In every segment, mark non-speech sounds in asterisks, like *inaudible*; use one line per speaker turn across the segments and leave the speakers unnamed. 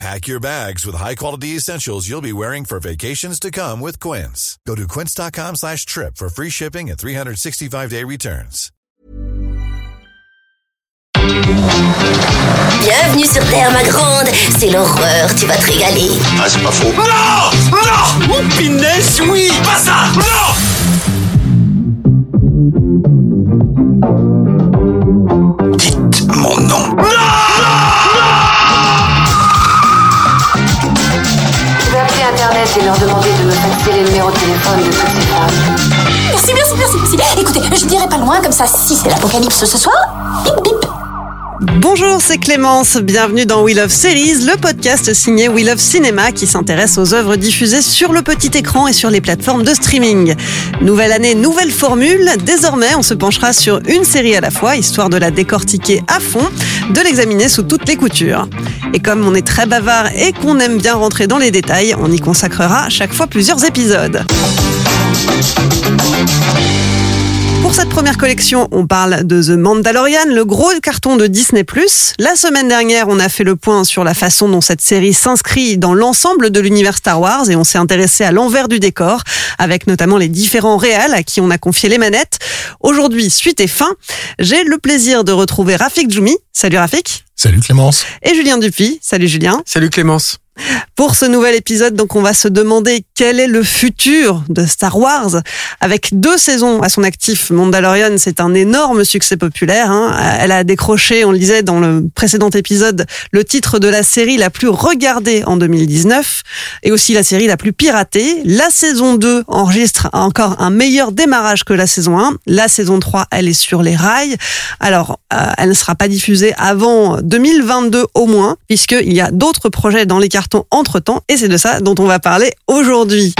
Pack your bags with high-quality essentials you'll be wearing for vacations to come with Quince. Go to quince.com slash trip for free shipping and 365-day returns.
Bienvenue sur Terre, ma grande. C'est l'horreur, tu vas te régaler.
Ah, c'est pas faux. Non Non Oh, punaise, oui Pas ça Non
leur demander de me faxer les numéros de téléphone de toutes ces femmes.
Merci, merci, merci, merci. Écoutez, je dirai pas loin, comme ça, si c'est l'apocalypse ce soir, bip bip.
Bonjour, c'est Clémence. Bienvenue dans We Love Series, le podcast signé We Love Cinéma qui s'intéresse aux œuvres diffusées sur le petit écran et sur les plateformes de streaming. Nouvelle année, nouvelle formule. Désormais, on se penchera sur une série à la fois, histoire de la décortiquer à fond, de l'examiner sous toutes les coutures. Et comme on est très bavard et qu'on aime bien rentrer dans les détails, on y consacrera chaque fois plusieurs épisodes. Pour cette première collection, on parle de The Mandalorian, le gros carton de Disney+. La semaine dernière, on a fait le point sur la façon dont cette série s'inscrit dans l'ensemble de l'univers Star Wars et on s'est intéressé à l'envers du décor, avec notamment les différents réals à qui on a confié les manettes. Aujourd'hui, suite et fin, j'ai le plaisir de retrouver Rafik Djoumi. Salut Rafik.
Salut Clémence.
Et Julien Dupuis. Salut Julien.
Salut Clémence.
Pour ce nouvel épisode, donc, on va se demander quel est le futur de Star Wars. Avec deux saisons à son actif, Mandalorian, c'est un énorme succès populaire. Hein. Elle a décroché, on le disait dans le précédent épisode, le titre de la série la plus regardée en 2019 et aussi la série la plus piratée. La saison 2 enregistre encore un meilleur démarrage que la saison 1. La saison 3, elle est sur les rails. Alors, euh, elle ne sera pas diffusée avant 2022 au moins, puisqu'il y a d'autres projets dans les cartons entre temps, et c'est de ça dont on va parler aujourd'hui.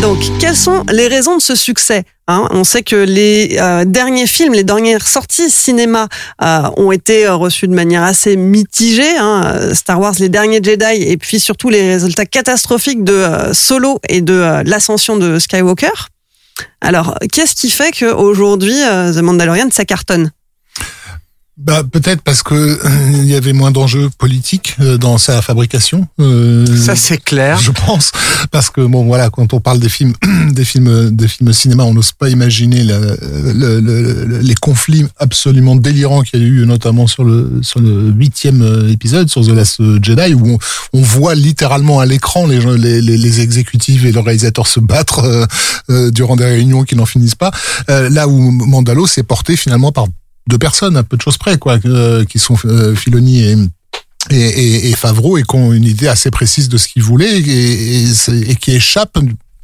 Donc, quelles sont les raisons de ce succès hein? On sait que les euh, derniers films, les dernières sorties cinéma euh, ont été reçus de manière assez mitigée. Hein Star Wars, les derniers Jedi, et puis surtout les résultats catastrophiques de euh, Solo et de l'ascension de Skywalker. Alors, qu'est-ce qui fait qu'aujourd'hui, The Mandalorian, ça cartonne?
Bah peut-être parce que euh, il y avait moins d'enjeux politiques euh, dans sa fabrication.
Euh, ça c'est clair.
Je pense parce que bon voilà quand on parle des films *clears throat* des films des films cinéma on n'ose pas imaginer le, le, le, les conflits absolument délirants qu'il y a eu notamment sur le sur le huitième épisode sur The Last Jedi où on, on voit littéralement à l'écran les, les, les, les exécutifs et le réalisateur se battre durant des réunions qui n'en finissent pas. là où Mandalo s'est porté finalement par deux personnes à peu de choses près, quoi, euh, qui sont euh, Filoni et Favreau et qui ont une idée assez précise de ce qu'ils voulaient et, qui échappent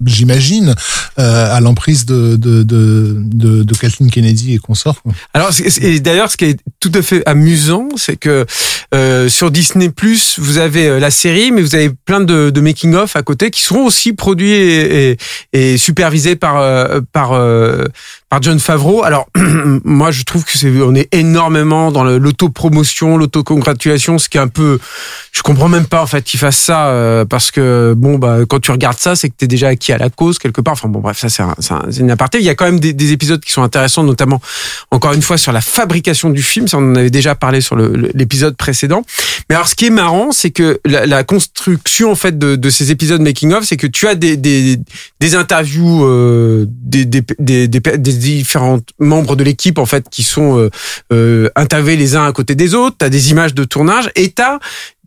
j'imagine, euh, à l'emprise de, Kathleen Kennedy et consorts.
Alors, d'ailleurs, ce qui est tout à fait amusant, c'est que euh, sur Disney Plus, vous avez la série, mais vous avez plein de, de making-of à côté qui seront aussi produits et, et, supervisés par par John Favreau. Alors, *clears throat* moi, je trouve que c'est on est énormément dans l'autopromotion, l'autocongratulation, ce qui est un peu, je comprends même pas en fait qu'il fasse ça parce que bon, bah quand tu regardes ça, c'est que t'es déjà acquis à la cause quelque part. Enfin bon, bref, ça c'est un, une aparté. Il y a quand même des, des, épisodes qui sont intéressants, notamment encore une fois sur la fabrication du film. Ça, on en avait déjà parlé sur l'épisode précédent. Mais alors, ce qui est marrant, c'est que la, la, construction en fait de, de ces épisodes making of, c'est que tu as des des, des interviews euh, des, des, des, différents membres de l'équipe en fait qui sont euh, euh, les uns à côté des autres. T'as des images de tournage et t'as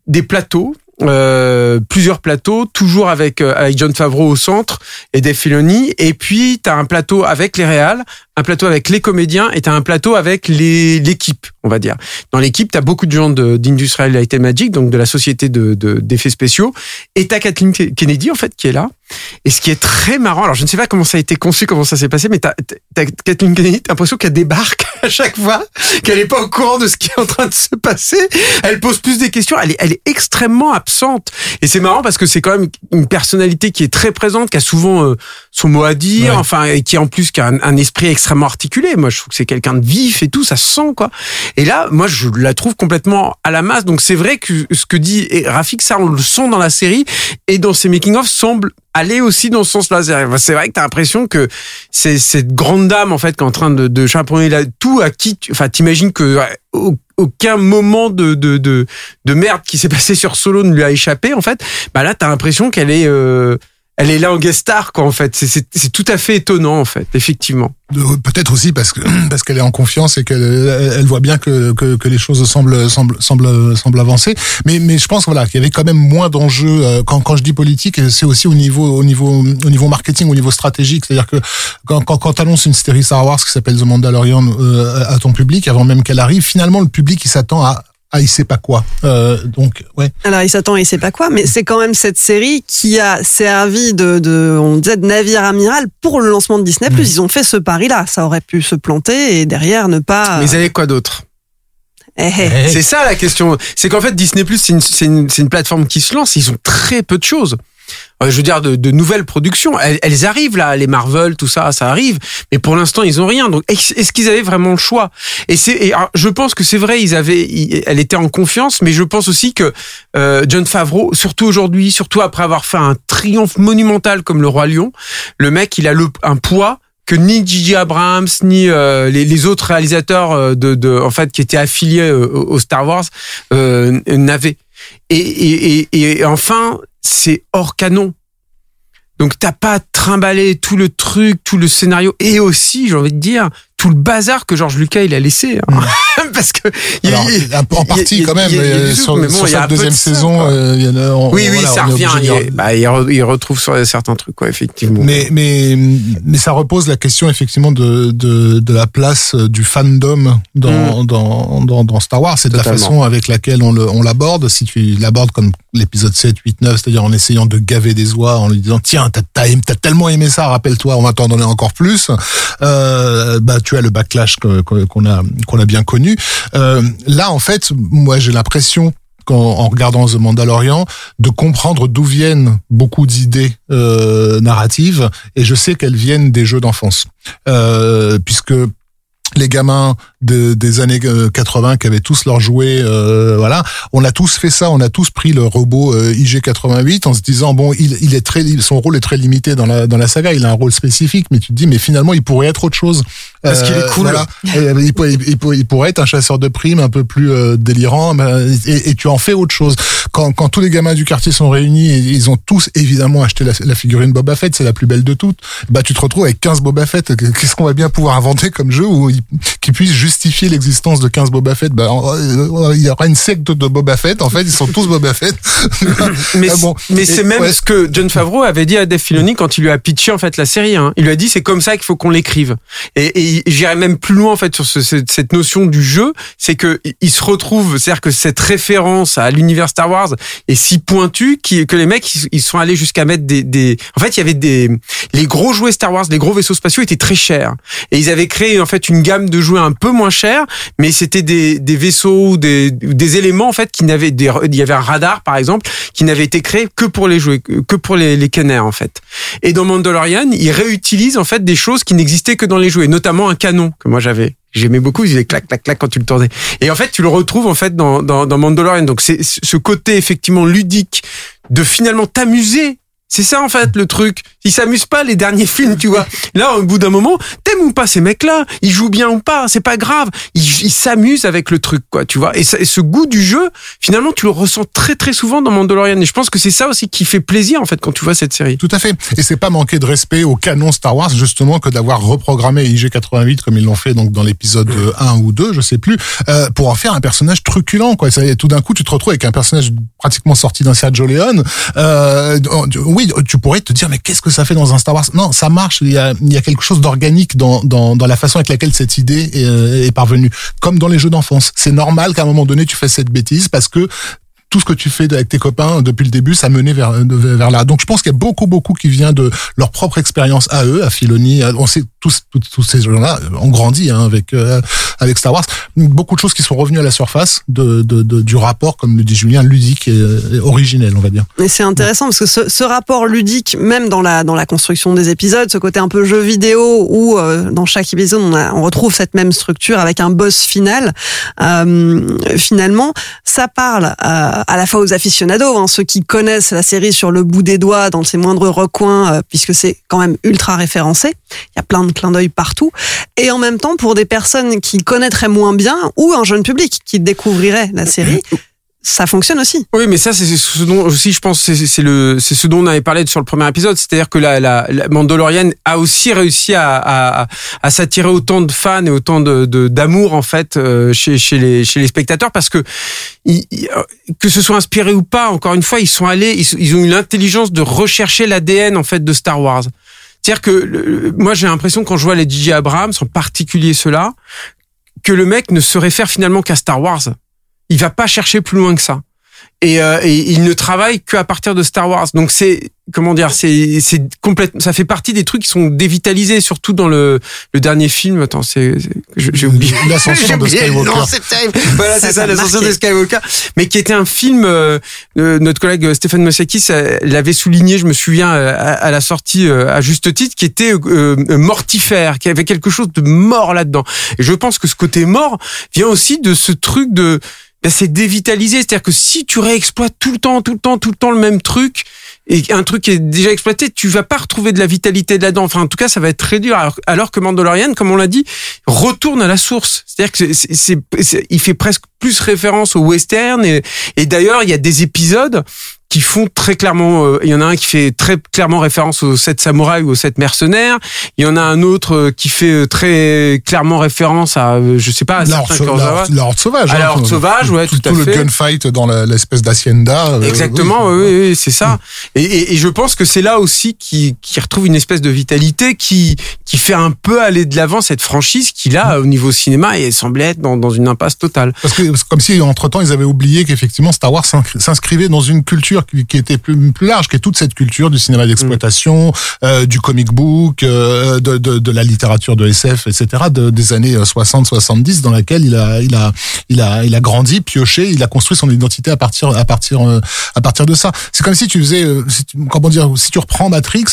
des plateaux euh, plusieurs plateaux, toujours avec, avec John Favreau au centre et Dave Filoni. Et puis, tu as un plateau avec les réals, un plateau avec les comédiens et t'as un plateau avec les l'équipe, on va dire. Dans l'équipe, t'as beaucoup de gens de- d'Industrial Light and Magic, donc de la société de de- d'effets spéciaux, et t'as Kathleen Kennedy en fait qui est là. Et ce qui est très marrant, alors je ne sais pas comment ça a été conçu, comment ça s'est passé, mais t'as t'as Kathleen Kennedy, t'as l'impression qu'elle débarque *laughs* à chaque fois, qu'elle est pas au courant de ce qui est en train de se passer. Elle pose plus des questions, elle est, elle est extrêmement absente. Et c'est marrant parce que c'est quand même une personnalité qui est très présente, qui a souvent euh, son mot à dire,
Ouais.
enfin, et qui en plus qui a un, un esprit extrêmement articulé. Moi, je trouve que c'est quelqu'un de vif et tout, ça se sent quoi. Et là, moi, je la trouve complètement à la masse. Donc c'est vrai que ce que dit Rafik, ça on le sent dans la série et dans ses making-of semble aller aussi dans ce sens-là. C'est- C'est vrai que t'as l'impression que c'est cette grande dame en fait qui est en train de, de chaperonner là, tout à qui, enfin, t'imagines que aucun moment de, de, de, de merde qui s'est passé sur Solo ne lui a échappé en fait. Bah là, t'as l'impression qu'elle est euh, elle est là en guest star quoi en fait. C'est- tout à fait étonnant en fait, effectivement.
Peut-être aussi parce que *clears throat* parce qu'elle est en confiance et qu'elle elle voit bien que, que, que les choses semblent semblent semblent semblent avancer. Mais mais je pense voilà qu'il y avait quand même moins d'enjeux euh, quand quand je dis politique, c'est aussi au niveau au niveau au niveau marketing, au niveau stratégique. C'est-à-dire que quand quand quand t'annonces une série Star Wars qui s'appelle The Mandalorian euh, à ton public avant même qu'elle arrive, finalement le public il s'attend à à il sait pas quoi. Euh, donc ouais.
Alors il s'attend, il sait pas quoi, mais c'est quand même cette série qui a servi de, de on disait de navire amiral pour le lancement de Disney+. Ils ont fait ce pari-là. Ça aurait pu se planter et derrière ne pas.
Mais ils avaient quoi d'autre?
Eh, eh.
Eh.
C'est ça la question. C'est qu'en fait Disney Plus c'est une, c'est une, c'est une plateforme qui se lance. Ils ont très peu de choses. Euh, je veux dire de, de nouvelles productions. Elles, elles arrivent là, les Marvel, tout ça, ça arrive. Mais pour l'instant ils ont rien. Donc est-ce qu'ils avaient vraiment le choix? Et c'est, je pense que c'est vrai. Ils avaient, ils- elle était en confiance, mais je pense aussi que euh, John Favreau, surtout aujourd'hui, surtout après avoir fait un triomphe monumental comme le roi Lion, le mec il a le, un poids que ni Gigi Abrams ni euh, les, les autres réalisateurs euh, de, de en fait qui étaient affiliés euh, au Star Wars n'avaient. Et, et, et, et enfin, c'est hors canon. Donc t'as pas à trimballer tout le truc, tout le scénario, et aussi, j'ai envie de dire, tout le bazar que George Lucas il a laissé. hein. *laughs* Parce que il y a-
Alors,
y a-
en partie
il y a-
quand même.
y a- y
euh, sur
bon,
sur
il y a un
cette
de
deuxième
ça,
saison,
quoi.
euh, il y en a. on-
oui, oui,
voilà,
ça revient. Il, bah, il re- il retrouve sur certains trucs, quoi, effectivement.
Mais, mais, mais ça repose la question effectivement de, de, de la place du fandom dans, dans, dans, dans Star Wars. C'est de la façon avec laquelle on le- on l'aborde. Si tu l'abordes comme l'épisode 7, 8, 9, c'est-à-dire en essayant de gaver des oies, en lui disant tiens, t'as t'as aimé- t'as tellement aimé ça, rappelle-toi, on va t'en donner encore plus. Euh, bah tu as le backlash qu'on a bien connu. Euh, là, en fait, moi j'ai l'impression en regardant The Mandalorian, de comprendre d'où viennent beaucoup d'idées euh, narratives, et je sais qu'elles viennent des jeux d'enfance, euh, puisque les gamins de- des années euh, 80 qui avaient tous leurs jouets, euh, voilà, on a tous fait ça, on a tous pris le robot euh, IG88 en se disant bon, il, il est très, son rôle est très limité dans la dans la saga, il a un rôle spécifique, mais tu te dis mais finalement il pourrait être autre chose.
Parce qu'il est cool.
voilà. Euh, il, pourrait, il, pourrait, il pourrait être un chasseur de primes un peu plus euh, délirant, et, et tu en fais autre chose. Quand, quand tous les gamins du quartier sont réunis, ils ont tous évidemment acheté la, la figurine Boba Fett, c'est la plus belle de toutes. Bah tu te retrouves avec 15 Boba Fett. Qu'est-ce qu'on va bien pouvoir inventer comme jeu où qui puisse justifier l'existence de 15 Boba Fett Bah il y aura une secte de Boba Fett. En fait, ils sont tous Boba Fett. *laughs*
Mais,
Ah bon.
mais c'est même
ouais.
ce que John Favreau avait dit à Dave Filoni quand il lui a pitché en fait la série. Hein. Il lui a dit c'est comme ça qu'il faut qu'on l'écrive. Et, et j'irais même plus loin en fait sur ce- cette, notion du jeu, c'est que il se retrouve, c'est-à-dire que cette référence à l'univers Star Wars est si pointue que les mecs ils, ils sont allés jusqu'à mettre des, des, en fait il y avait des les gros jouets Star Wars, les gros vaisseaux spatiaux étaient très chers et ils avaient créé en fait une gamme de jouets un peu moins chers, mais c'était des, vaisseaux ou des, éléments en fait qui n'avaient il y avait un radar par exemple qui n'avait été créé que pour les jouets, que pour les, les canards en fait. Et dans Mandalorian, ils réutilisent en fait des choses qui n'existaient que dans les jouets, notamment un canon que moi j'avais. J'aimais beaucoup, il faisait clac clac clac quand tu le tournais. Et en fait, tu le retrouves en fait dans dans, dans Mandalorian. Donc c'est ce côté effectivement ludique de finalement t'amuser. C'est ça en fait le truc. Ils s'amusent pas les derniers films, tu vois. Là, au bout d'un moment, t'aimes ou pas ces mecs-là? Ils jouent bien ou pas? C'est pas grave. Ils s'amusent avec le truc, quoi, tu vois. Et, ça- et ce goût du jeu, finalement, tu le ressens très très souvent dans Mandalorian. Et je pense que c'est ça aussi qui fait plaisir en fait quand tu vois cette série.
Tout à fait. Et c'est pas manquer de respect au canon Star Wars, justement, que d'avoir reprogrammé IG-88 comme ils l'ont fait donc dans l'épisode 1 ou 2, je sais plus, euh, pour en faire un personnage truculent, quoi. Ça, tout d'un coup, tu te retrouves avec un personnage pratiquement sorti d'un Sergio Leone. Euh, tu- oui, tu pourrais te dire, mais qu'est-ce que ça ça fait dans un Star Wars. Non, ça marche. Il y a, il y a quelque chose d'organique dans, dans, dans la façon avec laquelle cette idée est, euh, est parvenue. Comme dans les jeux d'enfance. C'est normal qu'à un moment donné, tu fasses cette bêtise parce que tout ce que tu fais avec tes copains depuis le début, ça menait vers, vers là. Donc je pense qu'il y a beaucoup, beaucoup qui vient de leur propre expérience à eux, à Filoni. à- On sait tous, tous, tous ces gens-là ont grandi hein, avec euh, avec Star Wars. Beaucoup de choses qui sont revenues à la surface de, de, de- du rapport, comme le dit Julien, ludique et, et originel, on va dire.
Et c'est intéressant parce que ce, ce rapport ludique, même dans la dans la construction des épisodes, ce côté un peu jeu vidéo où euh, dans chaque épisode on, a- on retrouve cette même structure avec un boss final. euh, finalement, ça parle euh, à la fois aux aficionados, hein, ceux qui connaissent la série sur le bout des doigts, dans ses moindres recoins, euh, puisque c'est quand même ultra référencé. Il y a plein de clins d'œil partout. Et en même temps, pour des personnes qui connaîtraient moins bien ou un jeune public qui découvrirait la série. *laughs* Ça fonctionne aussi.
Oui, mais ça, c'est ce dont aussi, je pense, c'est le, c'est ce dont on avait parlé sur le premier épisode, c'est-à-dire que la, la, la Mandalorian a aussi réussi à, à, à s'attirer autant de fans et autant de d'amour en fait euh, chez chez les chez les spectateurs parce que euh, que ce soit inspiré ou pas, encore une fois, ils sont allés, ils, ont eu l'intelligence de rechercher l'ADN en fait de Star Wars. C'est-à-dire que moi, j'ai l'impression quand je vois les DJ Abrams, en particulier ceux-là, que le mec ne se réfère finalement qu'à Star Wars. Il va pas chercher plus loin que ça. Et, euh, et il ne travaille qu'à partir de Star Wars. Donc c'est comment dire, c'est c'est complètement, ça fait partie des trucs qui sont dévitalisés, surtout dans le le dernier film. Attends, c'est j'ai oublié *laughs*
L'ascension de Skywalker.
nom, c'est terrible. *laughs* Voilà,
Ça
c'est ça,
t'a
l'ascension de Skywalker, mais qui était un film. euh, notre collègue Stéphane Mossakis euh, l'avait souligné, je me souviens euh, à, à la sortie euh, à juste titre, qui était euh, mortifère, qui avait quelque chose de mort là-dedans. Et je pense que ce côté mort vient aussi de ce truc de ben, c'est dévitalisé, c'est-à-dire que si tu réexploites tout le temps, tout le temps, tout le temps le même truc et un truc qui est déjà exploité, tu vas pas retrouver de la vitalité là-dedans. Enfin, en tout cas, ça va être très dur. Alors, que Mandalorian, comme on l'a dit, retourne à la source. C'est-à-dire que c'est, il fait presque plus référence au western et d'ailleurs, il y a des épisodes qui font très clairement, euh, il y en a un qui fait très clairement référence aux sept samouraïs ou aux sept mercenaires. Il y en a un autre euh, qui fait euh, très clairement référence à, je sais pas, à
La horde, la la sauvage.
À la
hein,
horde
tout-
sauvage, ouais, tout à
le
fait.
gunfight dans l'espèce d'hacienda.
Exactement,
oui.
oui, oui, oui, c'est ça. Et, et, et je pense que c'est là aussi qui qui retrouve une espèce de vitalité qui qui fait un peu aller de l'avant cette franchise qui là au niveau cinéma et semblait être dans, dans une impasse totale.
Parce que c'est comme si entre temps ils avaient oublié qu'effectivement Star Wars s'inscri- s'inscrivait dans une culture qui, qui était plus, plus large, qui est toute cette culture du cinéma d'exploitation, euh, du comic book, euh, de, de, de la littérature de SF, etc. De, des années 60-70 dans laquelle il a il a il a il a grandi, pioché, il a construit son identité à partir à partir euh, à partir de ça. C'est comme si tu faisais euh, si tu- comment dire si tu reprends Matrix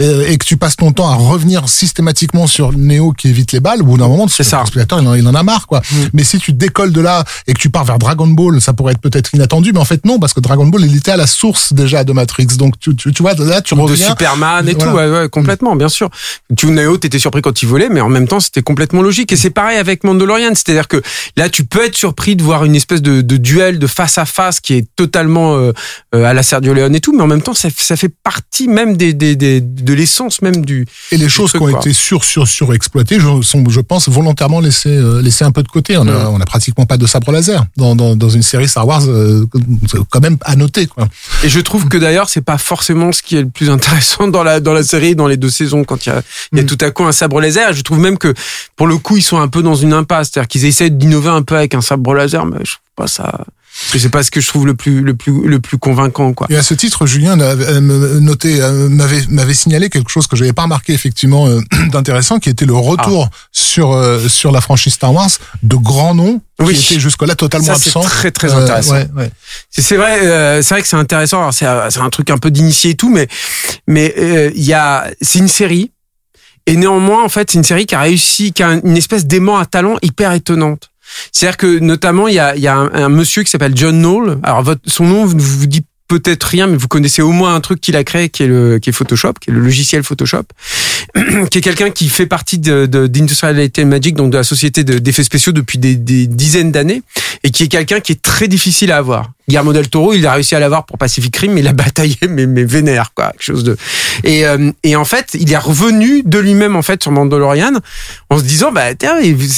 euh, et que tu passes ton temps à revenir systématiquement sur Neo qui évite les balles, au bout d'un moment,
C'est ça.
spectateur il en, il en a marre quoi. Mais si tu décolles de là et que tu pars vers Dragon Ball, ça pourrait être peut-être inattendu, mais en fait non, parce que Dragon Ball il était à la source déjà de Matrix. Donc tu, tu, tu vois là tu
de
reviens.
Superman et
Voilà.
tout, ouais, ouais, complètement, bien sûr. Tu Neo, t'étais surpris quand il volait, mais en même temps, c'était complètement logique. Et c'est pareil avec Mandalorian, c'est-à-dire que là, tu peux être surpris de voir une espèce de, de duel de face à face qui est totalement euh, euh, à la Sergio Leone et tout, mais en même temps, ça, ça fait partie même des, des, des- de l'essence même du.
Et les choses
truc,
qui ont
quoi.
été sur sur surexploitées je, sont, je pense, volontairement laissées euh, laissées un peu de côté. On a, on a pratiquement pas de sabre laser dans, dans, dans une série Star Wars, euh, quand même à noter quoi.
Et je trouve que d'ailleurs, c'est pas forcément ce qui est le plus intéressant dans la dans la série, dans les deux saisons, quand il y a, il y a
Mm.
tout à coup un sabre laser. Je trouve même que pour le coup, ils sont un peu dans une impasse, c'est-à-dire qu'ils essaient d'innover un peu avec un sabre laser, mais je trouve pas ça. C'est pas ce que je trouve le plus le plus le plus convaincant, quoi.
Et à ce titre, Julien euh, noté, euh, m'avait m'avait signalé quelque chose que j'avais pas remarqué effectivement euh, *clears throat* d'intéressant, qui était le retour sur euh, sur la franchise Star Wars de grands noms
Oui.
qui étaient jusque-là totalement
Ça, c'est
absents.
très, très
Euh,
intéressant.
ouais, ouais.
C'est c'est vrai, euh, c'est vrai que c'est intéressant. Alors, C'est c'est un truc un peu d'initié et tout, mais mais euh, il y a c'est une série et néanmoins en fait c'est une série qui a réussi, qui a une espèce d'aimant à talent hyper étonnante. C'est-à-dire que notamment il y a y a un, monsieur qui s'appelle John Knoll. Alors votre son nom vous vous dit peut-être rien, mais vous connaissez au moins un truc qu'il a créé, qui est le qui est Photoshop, qui est le logiciel Photoshop, *clears throat* qui est quelqu'un qui fait partie de de- d'Industrial Light Magic, donc de la société de- d'effets spéciaux depuis des, des dizaines d'années, et qui est quelqu'un qui est très difficile à avoir, Guillermo del Toro, il a réussi à l'avoir pour Pacific Rim, mais il a *laughs* bataillé, mais, mais vénère, quoi, quelque chose de. Et, euh, et en fait, il est revenu de lui-même en fait sur Mandalorian, en se disant, bah tiens,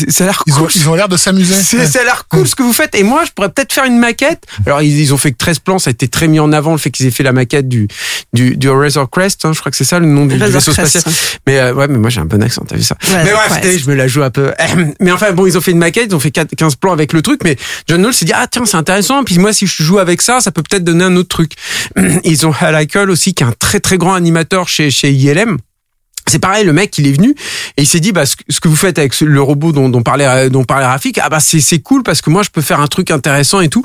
ça a l'air
Ils ont,
cool.
ils ont l'air de s'amuser.
C'est-
Ouais.
Ça a l'air cool ce que vous faites. Et moi, je pourrais peut-être faire une maquette. Alors, ils, ils ont fait que 13 plans. Ça a été très mis en avant, le fait qu'ils aient fait la maquette du, du, du Razor Crest. hein, je crois que c'est ça le nom du, vaisseau
Crest.
spatial. Mais euh, ouais, mais moi, j'ai un bon accent, t'as vu ça.
Ouais,
mais bref, je me la joue un peu. *clears throat* Mais enfin, bon, ils ont fait une maquette. Ils ont fait 4 15 plans avec le truc. Mais John Knowles s'est dit, ah, tiens, c'est intéressant. Puis moi, si je joue avec ça, ça peut peut-être donner un autre truc. *clears throat* Ils ont Hal Heikel aussi, qui est un très, très grand animateur chez, chez ILM. C'est pareil, le mec, il est venu et il s'est dit, bah, ce que- vous faites avec le robot dont, dont parlait, dont parlait Rafik, ah bah c'est cool parce que moi je peux faire un truc intéressant et tout.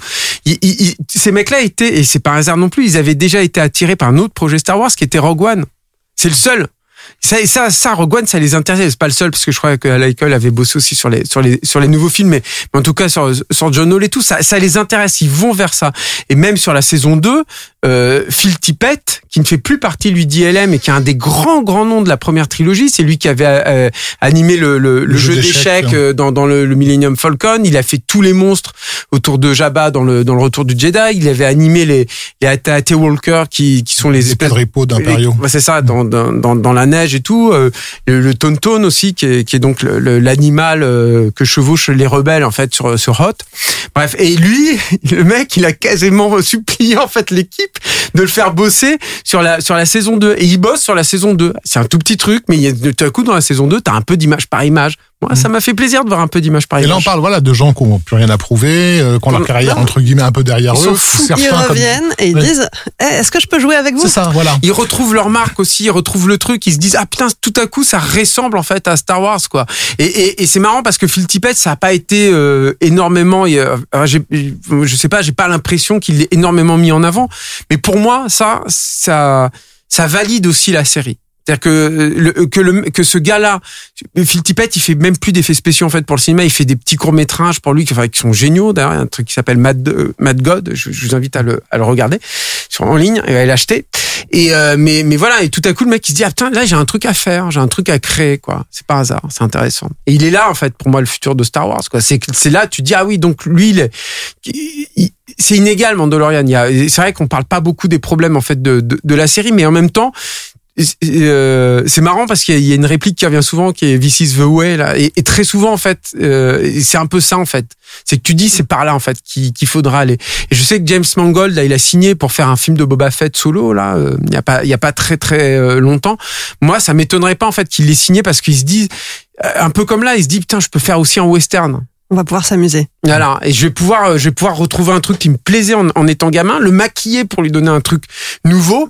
Ces mecs-là étaient et c'est pas un hasard non plus, ils avaient déjà été attirés par un autre projet Star Wars qui était Rogue One. C'est le seul. Ça, ça, ça, Rogue One, ça les intéressait. C'est pas le seul parce que je crois que Michael avait bossé aussi sur les sur les sur les nouveaux films, mais, mais en tout cas sur sur John Hall et tout, ça, ça les intéresse. Ils vont vers ça. Et même sur la saison 2, euh, Phil Tippett, qui ne fait plus partie lui d'ILM et qui est un des grands grands noms de la première trilogie, c'est lui qui avait euh, animé le, le, le jeu d'échecs
hein.
euh, dans, dans le, le Millennium Falcon. Il a fait tous les monstres autour de Jabba dans le dans le Retour du Jedi. Il avait animé les les AT Walker qui qui sont les
Les
espèces
quadripôts d'Imperio.
Ouais, c'est ça, dans, dans, dans, dans la et tout. euh, le, Tonton aussi, qui est, donc l'animal euh, que chevauchent les rebelles en fait sur sur Hot. Bref, et lui, *laughs* le mec, il a quasiment supplié en fait l'équipe de le faire bosser sur la sur la saison 2 et il bosse sur la saison 2. C'est un tout petit truc, mais il y a, tout à coup dans la saison 2, t'as un peu d'image par image. Moi, ça m'a fait plaisir de voir un peu d'image par
Et là, on parle voilà de gens qui n'ont plus rien à prouver, euh, qui ont leur
Non.
carrière entre guillemets un peu derrière
Ils
eux.
foutent.
Ils
comme-
reviennent et ils disent Eh, Est-ce que je peux jouer avec vous?
C'est ça, voilà.
ils retrouvent leur marque aussi, ils retrouvent le truc, ils se disent ah putain tout à coup ça ressemble en fait à Star Wars quoi. Et, et, et c'est marrant parce que Phil Tippett ça a pas été euh, énormément, j'ai- je sais pas, j'ai pas l'impression qu'il l'ait énormément mis en avant, mais pour moi ça ça ça valide aussi la série. C'est-à-dire que euh, le, que le que ce gars-là, Phil Tippett, il fait même plus d'effets spéciaux en fait pour le cinéma. Il fait des petits courts métrages pour lui qui, enfin, qui sont géniaux. D'ailleurs, un truc qui s'appelle Mad, euh, God. Je, vous invite à le, à le regarder sur en ligne et à l'acheter. Et euh, mais mais voilà. Et tout à coup, le mec il se dit ah putain là j'ai un truc à faire, j'ai un truc à créer quoi. C'est pas hasard, c'est intéressant. Et il est là en fait pour moi le futur de Star Wars quoi. C'est c'est là tu dis ah oui donc lui il est- il- il- c'est inégal Mandalorian. C'est vrai qu'on parle pas beaucoup des problèmes en fait de, de, de la série, mais en même temps euh, c'est marrant parce qu'il y a- une réplique qui revient souvent qui est This is the way là. Et, et très souvent en fait euh, c'est un peu ça en fait. C'est que tu dis c'est par là en fait qu'il qu'il faudra aller. Et je sais que James Mangold là, il a signé pour faire un film de Boba Fett solo là euh, il y a pas il y a pas très très euh, longtemps. Moi ça m'étonnerait pas en fait qu'il l'ait signé parce qu'ils se euh, un peu comme là il se dit putain je peux faire aussi un western.
On va pouvoir s'amuser.
voilà, et je vais pouvoir, je vais pouvoir retrouver un truc qui me plaisait en, en étant gamin, le maquiller pour lui donner un truc nouveau.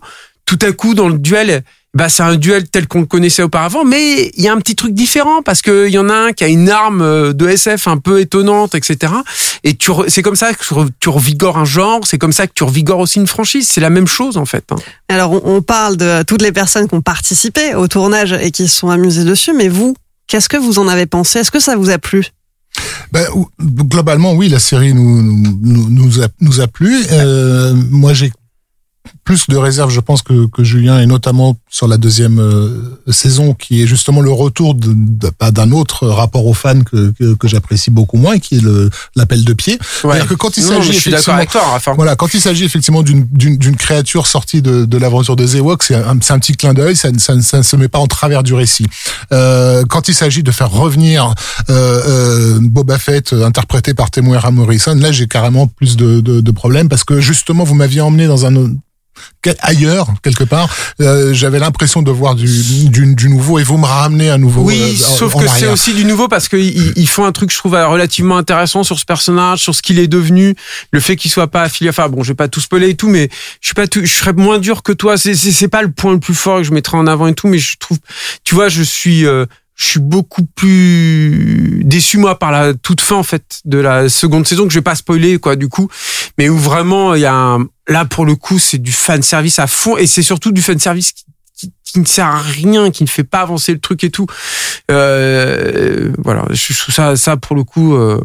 Tout à coup, dans le duel, bah c'est un duel tel qu'on le connaissait auparavant, mais il y a un petit truc différent parce que il y en a un qui a une arme euh, de SF un peu étonnante, etc. Et tu, c'est comme ça que tu re- tu revigores un genre, c'est comme ça que tu revigores aussi une franchise. C'est la même chose en fait. hein.
Alors, on, on parle de toutes les personnes qui ont participé au tournage et qui se sont amusées dessus, mais vous, qu'est-ce que vous en avez pensé? Est-ce que ça vous a plu?
Ben, globalement, oui, la série nous nous, nous, nous a, nous a plu. Euh, moi, j'ai plus de réserve, je pense, que, que Julien, et notamment sur la deuxième euh, saison, qui est justement le retour de- de- pas d'un autre rapport aux fans que, que, que j'apprécie beaucoup moins, qui est le l'appel de pied. C'est-à-dire que quand il s'agit effectivement-
toi.
Voilà, quand il s'agit effectivement d'une créature sortie de, de l'aventure des Ewoks, c'est un, c'est un petit clin d'œil, ça, ça, ça ne se met pas en travers du récit. Euh, quand il s'agit de faire revenir euh, euh, Boba Fett euh, interprété par Temuera Morrison, là j'ai carrément plus de, de, de problèmes parce que justement vous m'aviez emmené dans un ailleurs quelque part Euh, j'avais l'impression de voir du, du, du nouveau et vous me ramenez à nouveau
Oui,
euh,
sauf
en
que c'est aussi du nouveau parce qu'ils ils font un truc, je trouve, relativement intéressant sur ce personnage, sur ce qu'il est devenu, le fait qu'il soit pas affilié. Enfin, bon, je vais pas tout spoiler et tout, mais je suis pas tout, je serais moins dur que toi. C'est c'est c'est pas le point le plus fort que je mettrais en avant et tout, mais je trouve, tu vois, je suis euh, je suis beaucoup plus déçu moi par la toute fin en fait de la seconde saison que je vais pas spoiler quoi du coup mais où vraiment il y a un, là pour le coup c'est du fan service à fond et c'est surtout du fan service qui, qui, ne sert à rien qui ne fait pas avancer le truc et tout. Euh, voilà je je trouve ça ça pour le coup euh,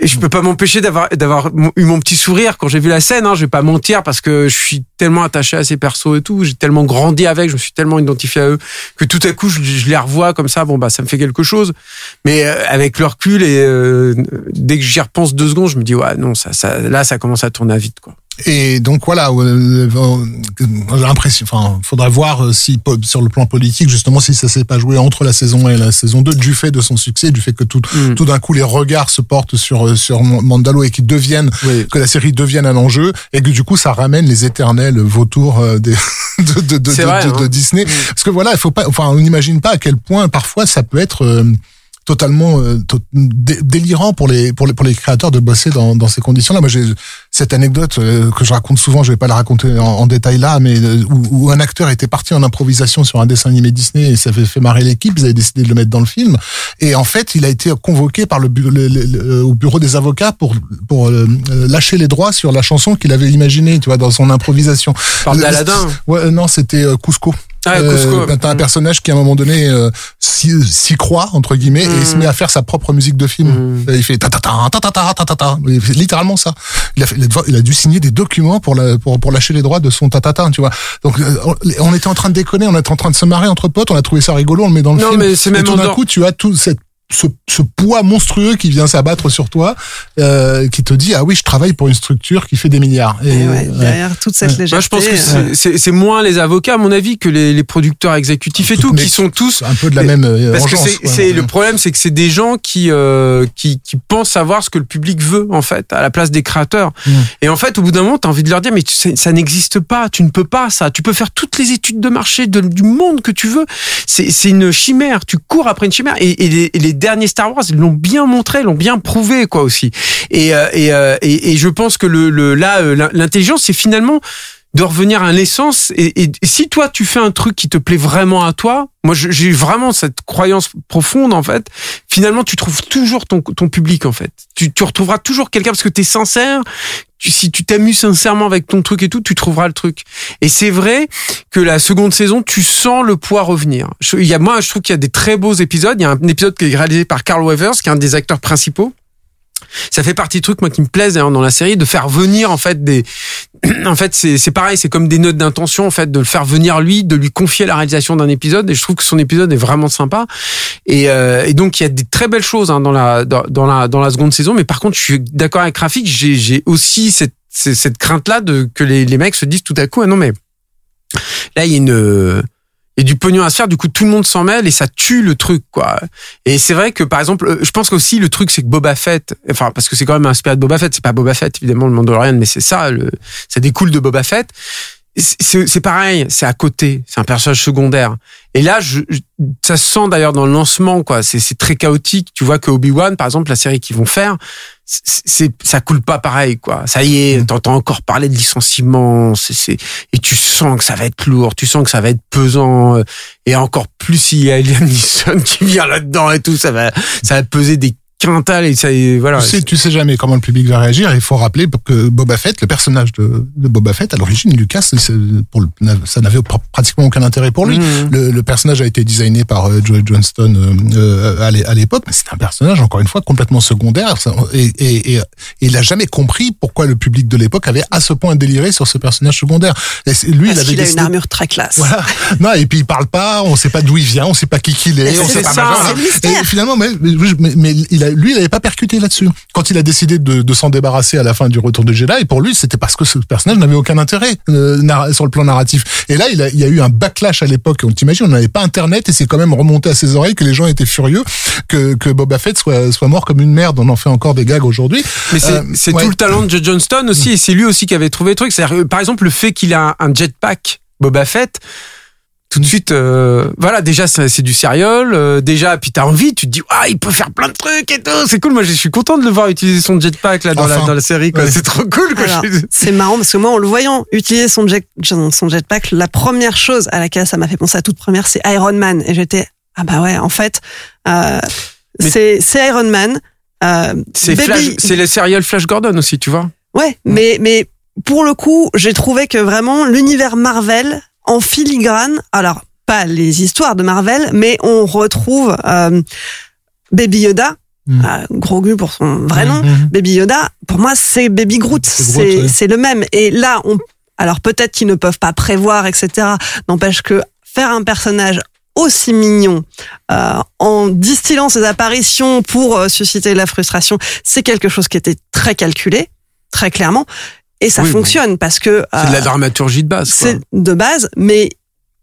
je peux pas m'empêcher d'avoir d'avoir eu mon petit sourire quand j'ai vu la scène. Hein, je vais pas mentir parce que je suis tellement attaché à ces persos et tout. J'ai tellement grandi avec, je me suis tellement identifié à eux que tout à coup je, les revois comme ça. Bon bah ça me fait quelque chose. Mais euh, avec le recul et euh, dès que j'y repense deux secondes, je me dis ouais non ça, ça là ça commence à tourner à vite quoi.
Et donc voilà, euh, euh, l'impression, enfin, faudra voir euh, si sur le plan politique justement si ça s'est pas joué entre la saison 1 et la saison 2 du fait de son succès, du fait que tout
Mm.
tout d'un coup les regards se portent sur sur Mandalo et qu'ils deviennent
Oui.
que la série devienne un enjeu et que du coup ça ramène les éternels vautours des, *laughs* de, de, de,
C'est
de-
vrai,
de-
hein.
de Disney. Parce que voilà, il faut pas, enfin, on n'imagine pas à quel point parfois ça peut être euh, totalement euh, to- dé- délirant pour les pour les pour les créateurs de bosser dans dans ces conditions-là. Moi, j'ai cette anecdote euh, que je raconte souvent. Je vais pas la raconter en, en détail là, mais euh, où, où un acteur était parti en improvisation sur un dessin animé Disney et ça avait fait marrer l'équipe. Ils avaient décidé de le mettre dans le film. Et en fait, il a été convoqué par le, le- le- le- au bureau des avocats pour pour euh, euh, lâcher les droits sur la chanson qu'il avait imaginée, tu vois, dans son improvisation. Le-
d'Aladin.
Ouais, euh, non, c'était euh, Cusco.
Ah.
Euh, T'as un personnage qui à un moment donné euh, s'y croit entre guillemets et il se met à faire sa propre musique de film.
Mm.
Euh, Il fait ta ta ta ta ta ta ta ta ta. Il fait littéralement ça. Il a, fait, il a devoir- il a dû signer des documents pour la, pour pour lâcher les droits de son ta ta ta, tu vois. Donc euh, on- était en train de déconner, on était en train de se marrer entre potes, on a trouvé ça rigolo, on le met dans le
Non,
film.
mais c'est
et
même
tout d'un coup, tu as tout cette ce, ce poids monstrueux qui vient s'abattre sur toi, euh, qui te dit ah oui je travaille pour une structure qui fait des milliards.
Et ouais,
ouais.
derrière toute cette
Ouais.
légèreté.
Moi, je pense que
euh,
c'est- c'est c'est moins les avocats, à mon avis, que les, les producteurs exécutifs et tout, qui sont tous
un peu de la même euh,
Parce que c'est
ouais.
c'est- le problème, c'est que c'est des gens qui, euh, qui qui pensent savoir ce que le public veut en fait, à la place des créateurs.
Mm.
Et en fait, au bout d'un moment, t'as envie de leur dire, mais tu ça n'existe pas, tu ne peux pas ça. Tu peux faire toutes les études de marché de- du monde que tu veux. C'est c'est une chimère. Tu cours après une chimère. Et, et les, et les derniers Star Wars, ils l'ont bien montré, l'ont bien prouvé quoi aussi. Et euh, et, euh, et, et je pense que le, le là, euh, l'in- l'intelligence, c'est finalement de revenir à l'essence. Et, et si toi, tu fais un truc qui te plaît vraiment à toi, moi, j'ai vraiment cette croyance profonde, en fait. Finalement, tu trouves toujours ton, ton public, en fait. Tu, retrouveras toujours quelqu'un parce que tu es sincère. Si tu t'amuses sincèrement avec ton truc et tout, tu trouveras le truc. Et c'est vrai que la seconde saison, tu sens le poids revenir. Il y a, moi, je trouve qu'il y a des très beaux épisodes. Il y a un épisode qui est réalisé par Carl Weathers, qui est un des acteurs principaux. Ça fait partie du truc moi qui me plaise dans la série de faire venir en fait des *clears throat* en fait c'est pareil c'est comme des notes d'intention en fait de le faire venir lui de lui confier la réalisation d'un épisode et je trouve que son épisode est vraiment sympa. Et, euh, et donc il y a des très belles choses hein, dans la dans, la dans la seconde saison mais par contre je suis d'accord avec Rafik j'ai aussi cette cette crainte là de que les les mecs se disent tout à coup ah non mais là il y a une a du pognon à se faire, du coup tout le monde s'en mêle et ça tue le truc quoi. Et c'est vrai que par exemple, euh, je pense qu'aussi le truc c'est que Boba Fett, enfin parce que c'est quand même inspiré de Boba Fett, c'est pas Boba Fett évidemment le Mandalorian, mais c'est ça, le, ça découle de Boba Fett. C'est c'est pareil, c'est à côté, c'est un personnage secondaire. Et là, je, je- ça se sent d'ailleurs dans le lancement quoi. C'est c'est très chaotique. Tu vois que Obi Wan, par exemple, la série qu'ils vont faire, c'est ça coule pas pareil quoi. Ça y est, t'entends encore parler de licenciement, c'est c'est et tu sens que ça va être lourd, tu sens que ça va être pesant euh, et encore plus s'il y a Liam Neeson *laughs* qui vient là-dedans et tout, ça va ça va peser des quintales et ça et voilà.
Tu sais, tu sais jamais comment le public va réagir. Il faut rappeler que Boba Fett, le personnage de, de Boba Fett, à l'origine, Lucas, pour le, ça n'avait pr- pratiquement aucun intérêt pour lui.
Mhm.
Le, le personnage a été designé par euh, Joe Johnston euh, euh, à l'é- à l'époque, mais c'est un personnage encore une fois complètement secondaire. Ça- Et, et, et, et il a jamais compris pourquoi le public de l'époque avait à ce point déliré sur ce personnage secondaire. Et lui, il
parce
avait
qu'il a une armure très classe.
voilà. *laughs* Non, et puis il parle pas, on sait pas d'où il vient, on sait pas qui qu'il est,
Mais
on sait pas
ça.
Et finalement, mais, mais, mais il a, lui, il avait pas percuté là-dessus. Quand il a décidé de, de s'en débarrasser à la fin du Retour de Jedi, pour lui, c'était parce que ce personnage n'avait aucun intérêt euh, sur le plan narratif. Et là, il, a, il y a eu un backlash à l'époque. On t'imagine, on n'avait pas Internet et c'est quand même remonté à ses oreilles que les gens étaient furieux que, que Boba Fett soit, soit mort comme une merde. On en fait encore des gags aujourd'hui.
Mais c'est
Euh, ouais.
tout le talent de Joe Johnston aussi, et c'est lui aussi qui avait trouvé le truc. C'est-à-dire, euh, par exemple, le fait qu'il a un jetpack Boba Fett, tout de suite, euh, voilà, déjà c'est c'est du sérieux, euh, déjà, puis t'as envie, tu te dis, ah, il peut faire plein de trucs et tout, c'est cool. Moi, je suis content de le voir utiliser son jetpack là dans, la, dans la série, quoi.
Ouais.
C'est trop cool, quoi.
Alors,
Je-
c'est marrant parce que moi, en le voyant utiliser son, jet, son jetpack, la première chose à laquelle ça m'a fait penser à toute première, c'est Iron Man. Et j'étais, ah bah ouais, en fait, euh,
Mais-
c'est c'est Iron Man. Euh,
C'est
Baby-
Flash- c'est le serial Flash Gordon aussi, tu vois.
Ouais, mais mais pour le coup, j'ai trouvé que vraiment l'univers Marvel en filigrane. Alors pas les histoires de Marvel, mais on retrouve euh, Baby Yoda
Mm.
euh, Grogu pour son vrai nom,
Mhm.
Baby Yoda, pour moi, c'est Baby Groot.
Ouais.
c'est le même. Et là, on, alors peut-être qu'ils ne peuvent pas prévoir, etc. N'empêche que faire un personnage aussi mignon, euh, en distillant ses apparitions pour euh, susciter de la frustration, c'est quelque chose qui était très calculé, très clairement. Et ça
Oui,
fonctionne parce que
C'est de la
euh,
dramaturgie de base.
c'est de base, mais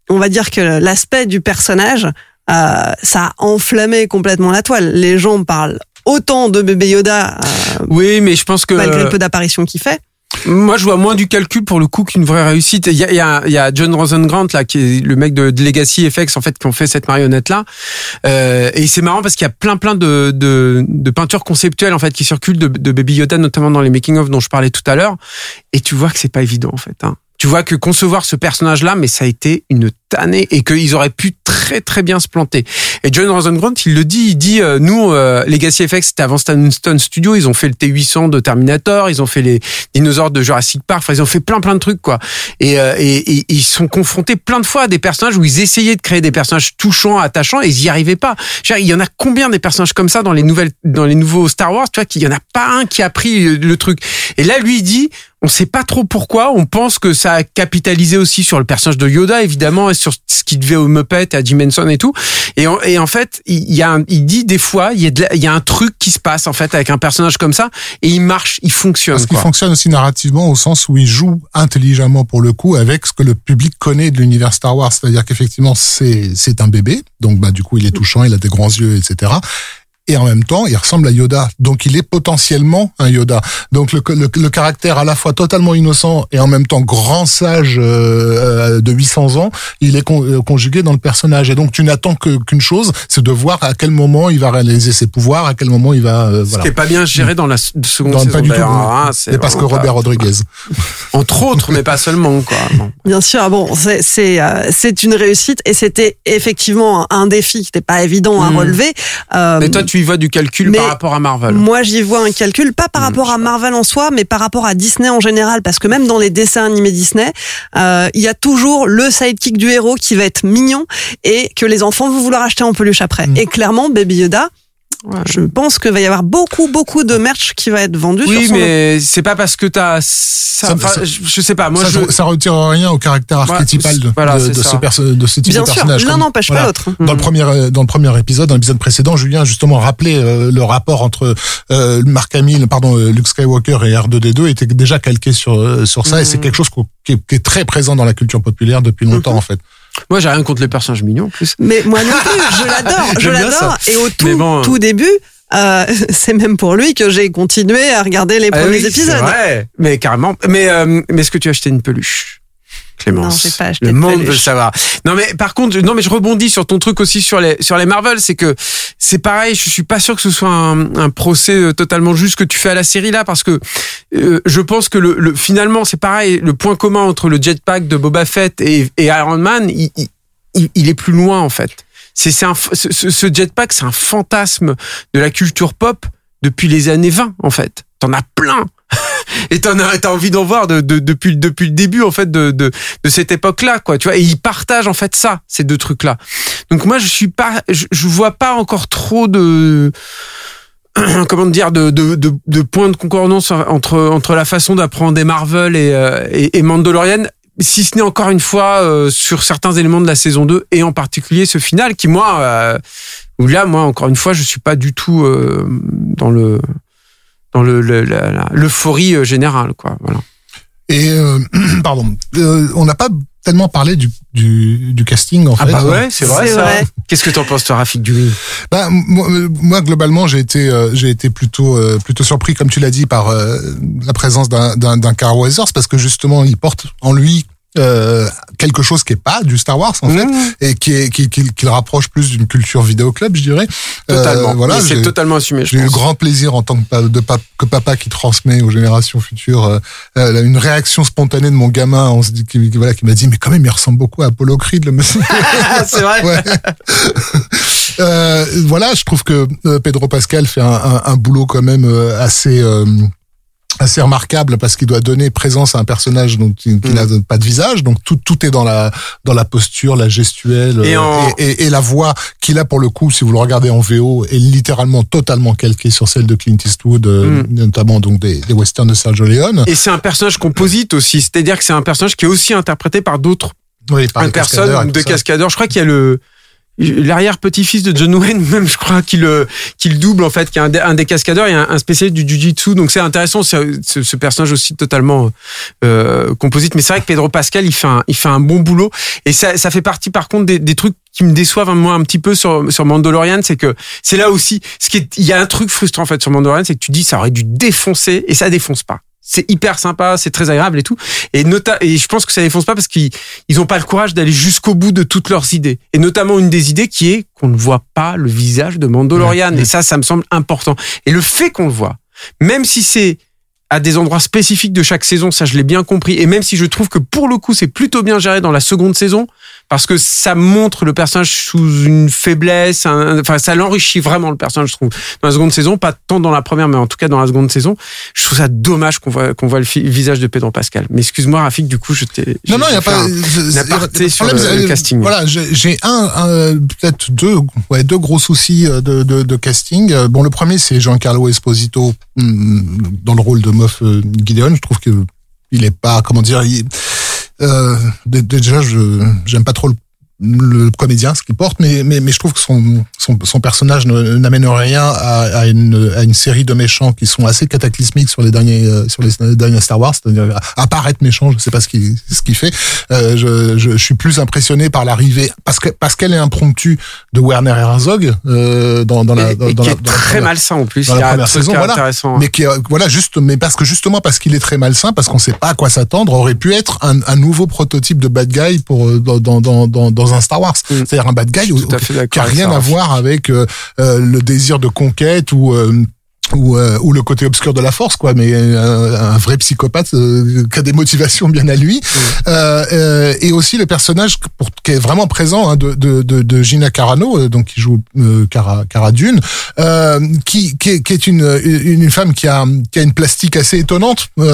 on va dire que l'aspect du personnage, euh, ça a enflammé complètement la toile. Les gens parlent autant de bébé Yoda, euh,
Oui, mais je pense que
malgré le peu d'apparitions qu'il fait.
Moi je vois moins du calcul pour le coup qu'une vraie réussite. Il y a, y a, y a John Rosengrant là qui est le mec de, de Legacy FX en fait qui ont fait cette marionnette là. Euh, et c'est marrant parce qu'il y a plein plein de, de, de peintures conceptuelles en fait qui circulent de, de Baby Yoda notamment dans les making of dont je parlais tout à l'heure. Et tu vois que c'est pas évident en fait. Hein. Tu vois que concevoir ce personnage là, mais ça a été une tannée et qu'ils auraient pu très très bien se planter. Et John Rosengrant, il le dit, il dit, euh, nous, euh, Legacy FX, c'était avant Stone Studio, ils ont fait le T800 de Terminator, ils ont fait les dinosaures de Jurassic Park, enfin, ils ont fait plein plein de trucs, quoi. Et, euh, et, et ils sont confrontés plein de fois à des personnages où ils essayaient de créer des personnages touchants, attachants, et ils y arrivaient pas. Il y en a combien des personnages comme ça dans les nouvelles, dans les nouveaux Star Wars, tu vois, qu'il y en a pas un qui a pris le, le truc. Et là, lui, il dit, on sait pas trop pourquoi. On pense que ça a capitalisé aussi sur le personnage de Yoda, évidemment, et sur ce qui devait au Muppet, à Jim Henson et tout. En fait, il y a, un- il dit des fois, il y a, de la- il y a un truc qui se passe en fait avec un personnage comme ça, et il marche, il fonctionne.
Parce qu'il fonctionne aussi narrativement au sens où il joue intelligemment pour le coup avec ce que le public connaît de l'univers Star Wars. C'est-à-dire qu'effectivement, c'est, c'est un bébé. Donc, bah, du coup, il est touchant, il a des grands yeux, etc. Et en même temps, il ressemble à Yoda. Donc, il est potentiellement un Yoda. Donc, le, le, le caractère à la fois totalement innocent et en même temps grand sage euh, euh, de 800 ans, il est con- euh, conjugué dans le personnage. Et donc, tu n'attends qu'une chose, c'est de voir à quel moment il va réaliser ses pouvoirs, à quel moment il va... euh,
Ce qui est pas bien géré dans la seconde
Non,
saison.
pas du tout.
hein, c'est
parce que Robert Rodriguez. *laughs*
entre autres, mais pas seulement, quoi. Bon.
Bien sûr, bon, c'est c'est euh, c'est une réussite et c'était effectivement un, défi qui n'était pas évident à
Mhm.
relever. Euh,
Mais toi, tu y vois du calcul
mais
par rapport à Marvel.
Moi, j'y vois un calcul, pas par
Hmm,
rapport à. Marvel en soi, mais par rapport à Disney en général, parce que même dans les dessins animés Disney, euh, il y a toujours le sidekick du héros qui va être mignon et que les enfants vont vouloir acheter en peluche après.
Mm.
Et clairement, Baby Yoda,
Ouais.
je pense qu'il va y avoir beaucoup, beaucoup de merch qui va être vendu sur
Oui,
son nom.
mais c'est pas parce que t'as ça.
Ça-
je, sais pas. Moi,
ça,
je.
ça retire rien au caractère archétypal de,
voilà,
de,
c'est
ce, perso- de ce type
Bien
de
sûr,
personnage.
l'un
Comme-
n'empêche pas l'autre.
Dans le premier euh, dans le premier épisode, dans l'épisode précédent, Julien a justement rappelé euh, le rapport entre euh, Mark Hamill, pardon, euh, Luke Skywalker et R2D2 était déjà calqué sur euh, sur ça et c'est
Mhm.
quelque chose qui est, qui est très présent dans la culture populaire depuis longtemps
Mhm.
en fait.
Moi, j'ai rien contre les personnages mignons, en plus.
Mais moi non plus, je *laughs* l'adore, je l'adore. Et au tout,
Mais bon.
tout début, euh, *laughs* c'est même pour lui que j'ai continué à regarder les
Ah
premiers
oui,
épisodes.
vrai. Mais carrément. Mais, euh, mais est-ce que tu as acheté une peluche? Clémence.
Non, pas acheté
Le
de
monde veut savoir. Non, mais par contre, non, mais je rebondis sur ton truc aussi sur les sur les Marvel, c'est que c'est pareil. Je suis pas sûr que ce soit un, un procès euh, totalement juste que tu fais à la série là, parce que euh, je pense que le, le finalement c'est pareil. Le point commun entre le jetpack de Boba Fett et, et Iron Man, il, il, est plus loin en fait. C'est ce- ce jetpack, c'est un fantasme de la culture pop depuis les années 20 en fait. T'en as plein. Et t'en as, t'as envie d'en voir de, de- depuis, depuis le début, en fait, de, de, de cette époque-là, quoi, tu vois. Et ils partagent, en fait, ça, ces deux trucs-là. Donc, moi, je suis pas, je, je vois pas encore trop de, *clears throat* comment dire, de, de, de, de points de concordance entre, entre la façon d'apprendre Marvel et, euh, et, Mandalorian. Si ce n'est encore une fois euh, sur certains éléments de la saison 2 et en particulier ce final qui moi euh, où là moi encore une fois je suis pas du tout euh, dans le dans le le- la- la- l'euphorie euh, générale quoi voilà
Et euh, *clears throat* pardon, euh, on n'a pas tellement parlé du, du, du casting en
ah
fait.
bah ouais c'est vrai
C'est
ça
vrai.
qu'est-ce que t'en penses toi Rafik Duri
Bah, moi, moi, globalement, j'ai été, euh, j'ai été plutôt, euh, plutôt surpris, comme tu l'as dit, par euh, la présence d'un, d'un, d'un Carl Weathers, parce que justement, il porte en lui euh, quelque chose qui est pas du Star Wars en fait, et qui est, qui, qui, qui le rapproche plus d'une culture vidéoclub, je dirais.
totalement
Euh, voilà,
Et c'est
j'ai-
totalement assumé
j'ai eu le grand plaisir en tant que, de pap- que papa qui transmet aux générations futures euh, une réaction spontanée de mon gamin. On se dit qui, voilà, qui m'a dit mais quand même il ressemble beaucoup à Apollo Creed le monsieur. *laughs*
c'est vrai.
Euh, voilà, je trouve que Pedro Pascal fait un, un, un boulot quand même assez euh, assez remarquable parce qu'il doit donner présence à un personnage donc qui,
Mm.
n'a pas de visage. Donc tout tout est dans la dans la posture la gestuelle
Et
euh,
en-
et, et- et la voix qu'il a pour le coup si vous le regardez en VO est littéralement totalement calquée sur celle de Clint Eastwood euh, notamment donc des, des westerns de Sergio Leone.
Et c'est un personnage composite aussi, c'est-à-dire que c'est un personnage qui est aussi interprété par d'autres
oui, par
de cascadeurs. Je crois qu'il y a le l'arrière-petit-fils de John Wayne *laughs* même je crois qu'il le qu'il double en fait qui est un des, cascadeurs et un, un spécialiste du jiu-jitsu. Donc c'est intéressant ce, ce personnage aussi totalement euh, composite. Mais c'est vrai que Pedro Pascal il fait un, il fait un bon boulot. Et ça, ça fait partie par contre des, des trucs qui me déçoivent moi un petit peu sur sur Mandalorian. C'est que c'est là aussi ce qui est il y a un truc frustrant en fait sur Mandalorian c'est que tu dis ça aurait dû défoncer et ça défonce pas c'est hyper sympa, c'est très agréable et tout. Et nota et je pense que ça défonce pas parce qu'ils ils ont pas le courage d'aller jusqu'au bout de toutes leurs idées. Et notamment une des idées qui est qu'on ne voit pas le visage de Mandalorian. Et ça, ça me semble important. Et le fait qu'on le voit, même si c'est à des endroits spécifiques de chaque saison, ça je l'ai bien compris. Et même si je trouve que pour le coup c'est plutôt bien géré dans la seconde saison, parce que ça montre le personnage sous une faiblesse, un- enfin ça l'enrichit vraiment le personnage, je trouve. Dans la seconde saison, pas tant dans la première, mais en tout cas dans la seconde saison, je trouve ça dommage qu'on voit qu'on voit le visage de Pedro Pascal. Mais excuse-moi Rafik, du coup je t'ai.
Non, non, il n'y a pas.
un- sur le- le
c'est-
casting.
Voilà, j'ai un, un, peut-être deux, ouais, deux gros soucis euh, de, de, de casting. Euh, Bon, le premier, c'est Giancarlo Esposito hum, dans le rôle de Moff euh, Gideon. Je trouve que il est pas, comment dire, il- euh, dé- déjà, je j'aime pas trop le le comédien, ce qu'il porte, mais, mais, mais je trouve que son, son, son personnage ne- n'amène rien à, à, une, à une série de méchants qui sont assez cataclysmiques sur les derniers, euh, sur les derniers Star Wars. C'est-à-dire, être méchant, je sais pas ce qu'il ce qu'il fait. Euh, je, je, je suis plus impressionné par l'arrivée, parce que parce qu'elle est impromptue de Werner Herzog euh, dans, dans la
Et-
dans,
et
dans
qui
la-
est
dans
très malsain en plus.
dans
il y
la
a un
première saison, voilà.
intéressant.
mais qui voilà juste mais parce que justement parce qu'il est très malsain parce qu'on sait pas à quoi s'attendre aurait pu être un, un nouveau prototype de bad guy pour euh, dans dans dans dans, dans un Star Wars
Mm.
c'est-à-dire un bad guy qui a rien à voir avec euh, euh, le désir de conquête ou euh, ou, euh, ou le côté obscur de la force quoi mais euh, un vrai psychopathe euh, qui a des motivations bien à lui. Euh, euh, et aussi le personnage pour, qui est vraiment présent hein, de, de, de, de Gina Carano euh, donc qui joue euh, Cara, Cara Dune euh, qui, qui, est, qui est une, une une femme qui a qui a une plastique assez étonnante euh,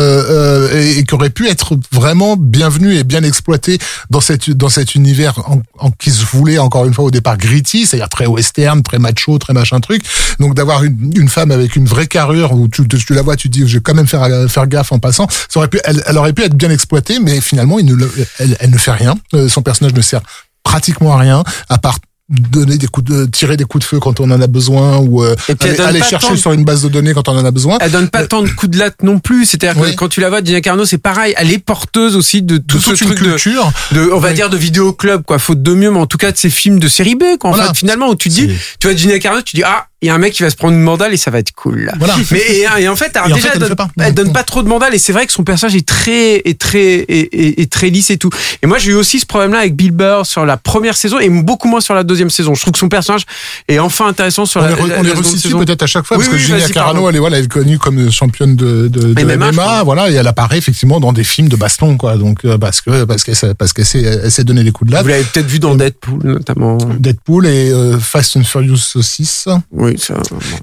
euh, et, et qui aurait pu être vraiment bienvenue et bien exploitée dans cette dans cet univers en, en- qui se voulait encore une fois au départ gritty c'est-à-dire très western très macho très machin truc. Donc d'avoir une, une femme avec une vraie carrure où tu, tu la vois tu dis je vais quand même faire faire gaffe en passant ça aurait pu elle, elle aurait pu être bien exploitée mais finalement il ne le- elle, elle ne fait rien Euh, son personnage ne sert pratiquement à rien à part donner des coups de tirer des coups de feu quand on en a besoin ou euh, aller, aller chercher
de-
sur une base de données quand on en a besoin
Elle donne pas tant de coups de latte non plus. C'est-à-dire
Oui.
que quand tu la vois, Gina Carano, c'est pareil. Elle est porteuse aussi de tout
de
ce truc de,
culture
de, on va
Oui.
dire de vidéoclub, quoi. Faute de mieux, mais en tout cas de ces films de série B, quoi. En
Voilà.
fait, finalement, où tu dis, tu vois Gina Carano, tu dis, ah, il y a un mec qui va se prendre une mandale et ça va être cool. là.
Voilà.
Mais et, et en fait, alors,
Et en
déjà,
fait, elle
elle,
le
donne,
pas.
elle donne pas trop de mandales et c'est vrai que son personnage est très, est très, est, très lisse et tout. Et moi, j'ai eu aussi ce problème-là avec Bill Burr sur la première saison et beaucoup moins sur la deuxième saison. Je trouve que son personnage est enfin intéressant sur
on
la,
les, re-
la-
on les
la saison.
peut-être à chaque fois
Oui,
parce que
oui, vas-y,
Carano elle est voilà elle est connue comme championne de, de, de
MMA,
MMA, voilà et elle apparaît effectivement dans des films de baston quoi donc euh, parce que parce qu'elle sait- parce qu'elle sait elle sait donner des coups de latte
Vous l'avez peut-être vu dans Deadpool, notamment.
Deadpool et euh, Fast and Furious 6
Oui, ça.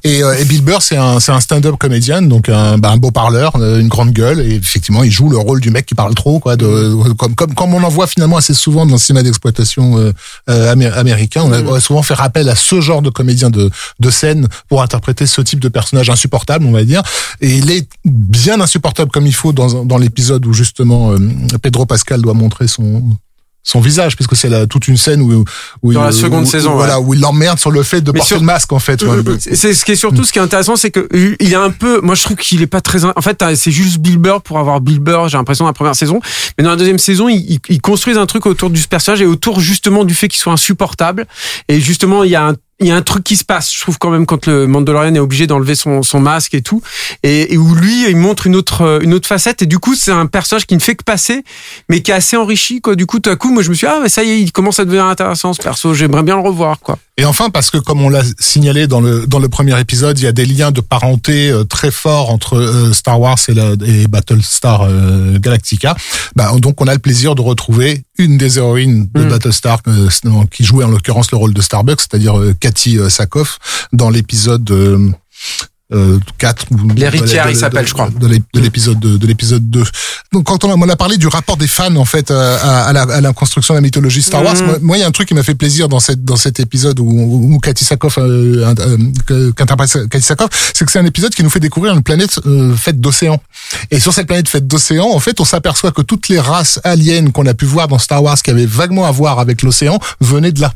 Et, euh, et Bill Burr, c'est un, c'est un stand-up comédien, donc un, bah, un beau parleur, euh, une grande gueule, et effectivement, il joue le rôle du mec qui parle trop, quoi, de, comme, comme, comme on en voit finalement assez souvent dans le cinéma d'exploitation euh, euh, amé- américain. On a, on a souvent fait rappel à ce genre de comédien de, de scène pour interpréter ce type de personnage insupportable, on va dire. Et il est bien insupportable comme il faut dans, dans l'épisode où justement euh, Pedro Pascal doit montrer son son visage puisque c'est là toute une scène où, où
Dans
il,
la seconde
où-
saison,
voilà
ouais.
où il l'emmerde sur le fait de
Mais
porter
sur-
le masque en fait Ouais.
C'est c'est- ce qui est surtout ce qui est intéressant, c'est que euh, il est un peu. Moi, je trouve qu'il est pas très. En fait, c'est juste Bill Burr pour avoir Bill Burr. J'ai l'impression dans la première saison, mais dans la deuxième saison, ils il, ils construisent un truc autour du personnage et autour justement du fait qu'il soit insupportable. Et justement, il y a un il y a un truc qui se passe, je trouve quand même quand le Mandalorian est obligé d'enlever son, son masque et tout, et, et où lui il montre une autre euh, une autre facette et du coup c'est un personnage qui ne fait que passer, mais qui est assez enrichi quoi. Du coup tout à coup moi je me suis dit, ah mais ça y est il commence à devenir intéressant ce perso, j'aimerais bien le revoir quoi.
Et enfin, parce que comme on l'a signalé dans le dans le premier épisode, il y a des liens de parenté euh, très forts entre euh, Star Wars et, la, et Battlestar Galactica. Bah, donc, on a le plaisir de retrouver une des héroïnes de
Mm.
Battlestar qui jouait en l'occurrence le rôle de Starbucks, c'est-à-dire Cathy euh, Sakoff, dans l'épisode. euh, euh, 4 ou
L'héritière, il s'appelle, je crois.
de l'ép- de l'épisode de, de l'épisode 2. Donc quand on a, on a parlé du rapport des fans en fait euh, à, à la, à la construction de la mythologie Star Wars,
Mhm.
moi- moi il y a un truc qui m'a fait plaisir dans cette dans cet épisode où, où Cathy Sakoff euh, euh, qu'interprète Cathy Sakoff, c'est que c'est un épisode qui nous fait découvrir une planète euh, faite d'océans. Et sur cette planète faite d'océans, en fait, on s'aperçoit que toutes les races aliens qu'on a pu voir dans Star Wars qui avaient vaguement à voir avec l'océan venaient de là.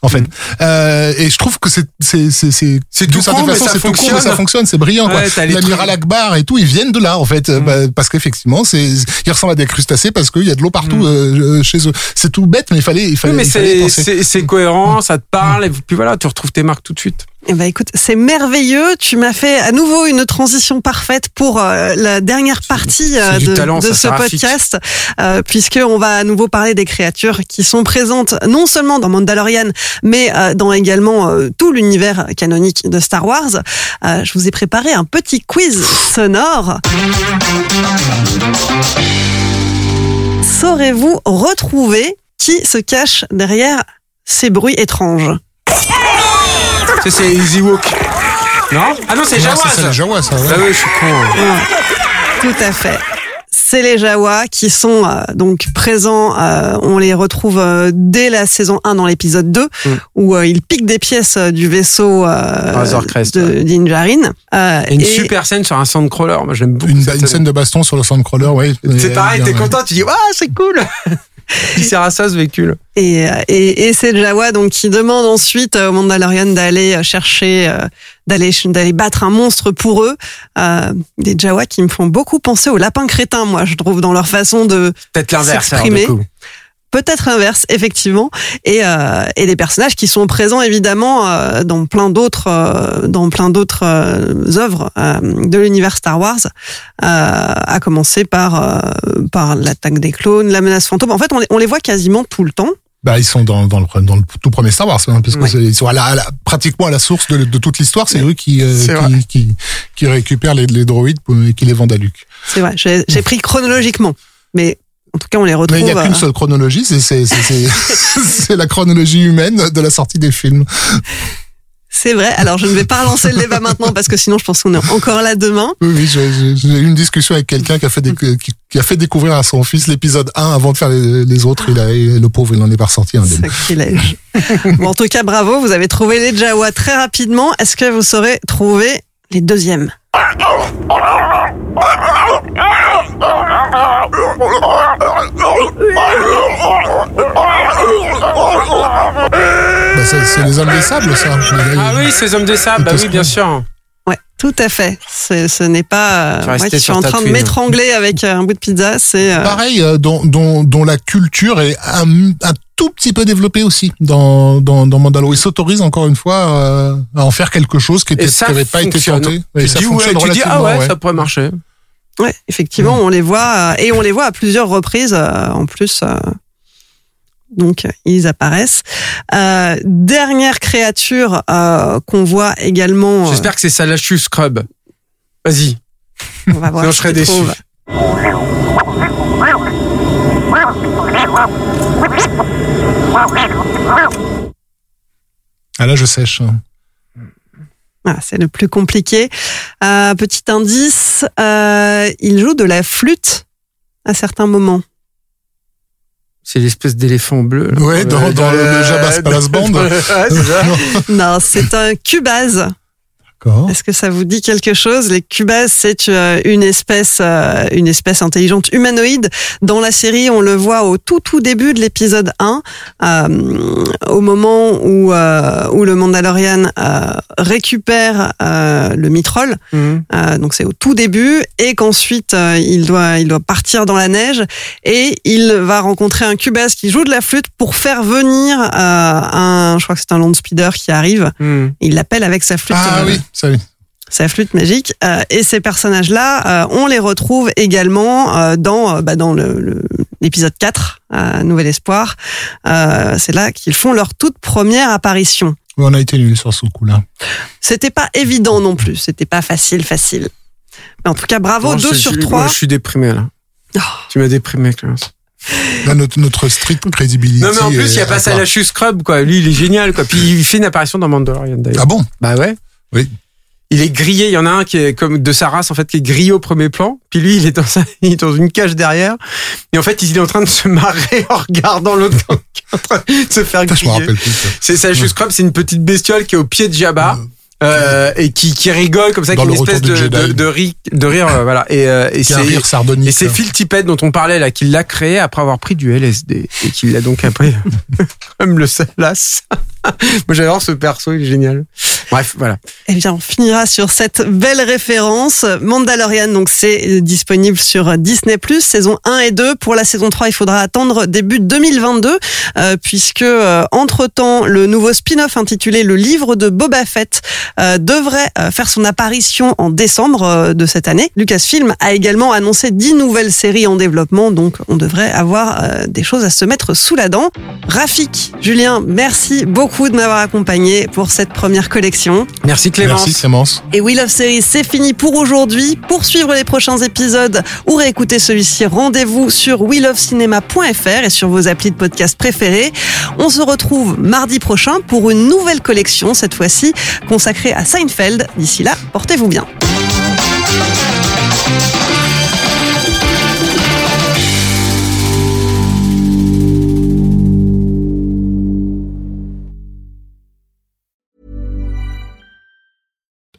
En fait, euh, et je trouve que c'est c'est c'est c'est
tout con, mais ça
con, mais
fonctionne.
ça fonctionne, c'est brillant quoi.
Ouais, les
L'amiral Akbar et tout, ils viennent de là en fait, euh,
Mm.
bah, parce qu'effectivement, c'est ils ressemblent à des crustacés parce qu'il y a de l'eau partout
Mm.
euh, chez eux. C'est tout bête, mais il fallait il
Oui,
fallait,
mais
fallait y
c'est, c'est, c'est cohérent, ça te parle, et puis voilà, tu retrouves tes marques tout de suite.
Eh ben écoute, c'est merveilleux. Tu m'as fait à nouveau une transition parfaite pour euh, la dernière partie euh, de,
talent,
de
ça,
ce podcast, euh, puisque on va à nouveau parler des créatures qui sont présentes non seulement dans Mandalorian, mais euh, dans également tout l'univers canonique de Star Wars. Je vous ai préparé un petit quiz sonore. Saurez-vous retrouver qui se cache derrière ces bruits étranges?
Ça, c'est Easy Walk. Non? Ah non, c'est Jawa,
c'est ça, les Jawas, ça. ouais.
Ah oui, je suis con.
Tout à fait. C'est les Jawas qui sont euh, donc présents. euh, on les retrouve euh, dès la saison 1 dans l'épisode 2
Mm.
où euh, ils piquent des pièces euh, du vaisseau euh,
Razor Crest,
de
ouais.
Dinjarin. Euh,
une
et-
super scène sur un sandcrawler. Moi, j'aime beaucoup
Une,
cette
une scène de baston sur le Sandcrawler, ouais.
C'est pareil, t'es content, tu dis, ah, c'est cool. Il sert à ça, ce véhicule.
Et, euh, et, et c'est Jawa donc qui demande ensuite au Mandalorian d'aller chercher, euh, d'aller d'aller battre un monstre pour eux. Euh, des Jawa qui me font beaucoup penser aux lapins crétins, moi je trouve dans leur façon de
Peut-être l'inverse,
peut-être inverse effectivement et euh, et des personnages qui sont présents évidemment euh, dans plein d'autres euh, dans plein d'autres euh, œuvres euh, de l'univers Star Wars euh, à commencer par euh, par l'attaque des clones la menace fantôme en fait on les, on les voit quasiment tout le temps
Bah, ils sont dans, dans, le, dans le tout premier Star Wars, hein, parce que
Ouais.
c'est- ils sont à la, à la- pratiquement à la source de, de toute l'histoire. C'est eux qui, euh, qui, qui, qui récupèrent les, les droïdes pour- et qui les vendent à Luke.
c'est vrai j'ai j'ai pris chronologiquement mais en tout cas on les
Mais
retrouve
il n'y a qu'une
euh,
seule chronologie, *laughs* c'est la chronologie humaine de la sortie des films.
c'est vrai alors je ne vais pas relancer le débat maintenant parce que sinon je pense qu'on est encore là demain
Oui, oui, j'ai eu une discussion avec quelqu'un qui a fait des- qui, qui a fait découvrir à son fils l'épisode 1 avant de faire les, les autres. Il a, et le pauvre, il n'en est pas ressorti des
Sacrilège. bon, en tout cas, bravo, vous avez trouvé les Jawa très rapidement. Est-ce que vous saurez trouver les deuxièmes?
Bah, c'est c'est les hommes des sables, ça.
Ah oui, ces hommes des sables, bah oui, bien sûr.
Ouais, tout à fait. C'est- Ce n'est pas
Tu vas
euh, moi
rester
qui suis
sur
en train de
Tatooine.
m'étrangler avec euh, un bout de pizza. C'est euh,
Pareil, euh, dont, dont, dont la culture est un, un tout petit peu développée aussi dans, dans, dans Mandalore. Ils s'autorisent encore une fois euh, à en faire quelque chose qui
Et ça
n'avait pas été
fonctionne.
tenté.
Tu
Et ça
dis, ouais,
fonctionne
tu dis, ah
relativement,
ouais,
ouais.
ça pourrait marcher.
Ouais, effectivement, on les voit euh, et on les voit à plusieurs reprises euh, en plus. euh, donc ils apparaissent. Euh, dernière créature euh, qu'on voit également. euh,
J'espère que c'est Salachu Scrub. Vas-y,
on va voir.
sinon je serais déçu.
Ah là, je sèche.
Ah, c'est le plus compliqué. Euh, petit indice, euh, il joue de la flûte à certains moments.
C'est l'espèce d'éléphant bleu. là.
Ouais, dans- dans le- le Jabba's *laughs* Palace Band. *laughs*
Ouais, c'est ça. *laughs*
Non, c'est un cubase. Est-ce que ça vous dit quelque chose? Les cubases, c'est euh, une espèce, euh, une espèce intelligente humanoïde. Dans la série, on le voit au tout tout début de l'épisode 1, euh, au moment où euh, où le Mandalorian euh, récupère le mitrol.
Mhm.
Donc c'est au tout début et qu'ensuite il doit il doit partir dans la neige et il va rencontrer un cubase qui joue de la flûte pour faire venir un je crois que c'est un land speeder qui arrive
Mhm.
il l'appelle avec sa flûte
Ah oui, ça oui.
sa flûte magique euh, et ces personnages là on les retrouve également euh, dans euh, bah, dans le, le- l'épisode 4 euh, Nouvel Espoir Euh, c'est là qu'ils font leur toute première apparition
On a été nuls sur ce coup-là.
c'était pas évident non plus c'était pas facile facile mais en tout cas bravo
Moi,
2
je
sur
suis-
3
moi, je suis déprimé là.
Oh.
Tu m'as déprimé, Clémence.
Là, notre, notre street credibility.
Non, mais en plus, il y a pas. Salachu Scrub, quoi. Lui, il est génial, quoi. Puis il fait une apparition dans Mandalorian, d'ailleurs.
Ah bon?
Bah ouais.
Oui.
il est grillé. Il y en a un qui est comme de sa race en fait qui est grillé au premier plan. Puis lui, il est dans sa, *laughs* il est dans une cage derrière. Et en fait, il est en train de se marrer en regardant l'autre en train de se faire griller.
rappelle plus. ça.
C'est ça, je scrub, c'est une petite bestiole qui est au pied de Jabba. euh, et qui, qui rigole comme ça, qui une espèce de,
du
de, de rire, euh, voilà. Et, euh, et c'est
rire sardonique.
et c'est
ça.
Phil Tippett dont on parlait là, qui l'a créé après avoir pris du LSD et qui l'a donc après *laughs* comme le salace. *laughs* Moi j'adore ce perso, il est génial. Bref, voilà.
Eh bien, on finira sur cette belle référence. Mandalorian, donc c'est disponible sur Disney+, saison 1 et 2. Pour la saison 3, il faudra attendre début 2022, euh, puisque euh, entre-temps, le nouveau spin-off intitulé Le livre de Boba Fett euh, devrait faire son apparition en décembre de cette année. Lucasfilm a également annoncé 10 nouvelles séries en développement, donc on devrait avoir des choses à se mettre sous la dent. Rafik, Julien, merci beaucoup de m'avoir accompagné pour cette première collection.
Merci Clémence.
Merci Clémence.
Et We Love Series, c'est fini pour aujourd'hui. Pour suivre les prochains épisodes ou réécouter celui-ci, rendez-vous sur welovecinéma.fr et sur vos applis de podcast préférés. On se retrouve mardi prochain pour une nouvelle collection, cette fois-ci consacrée à Seinfeld. D'ici là, portez-vous bien.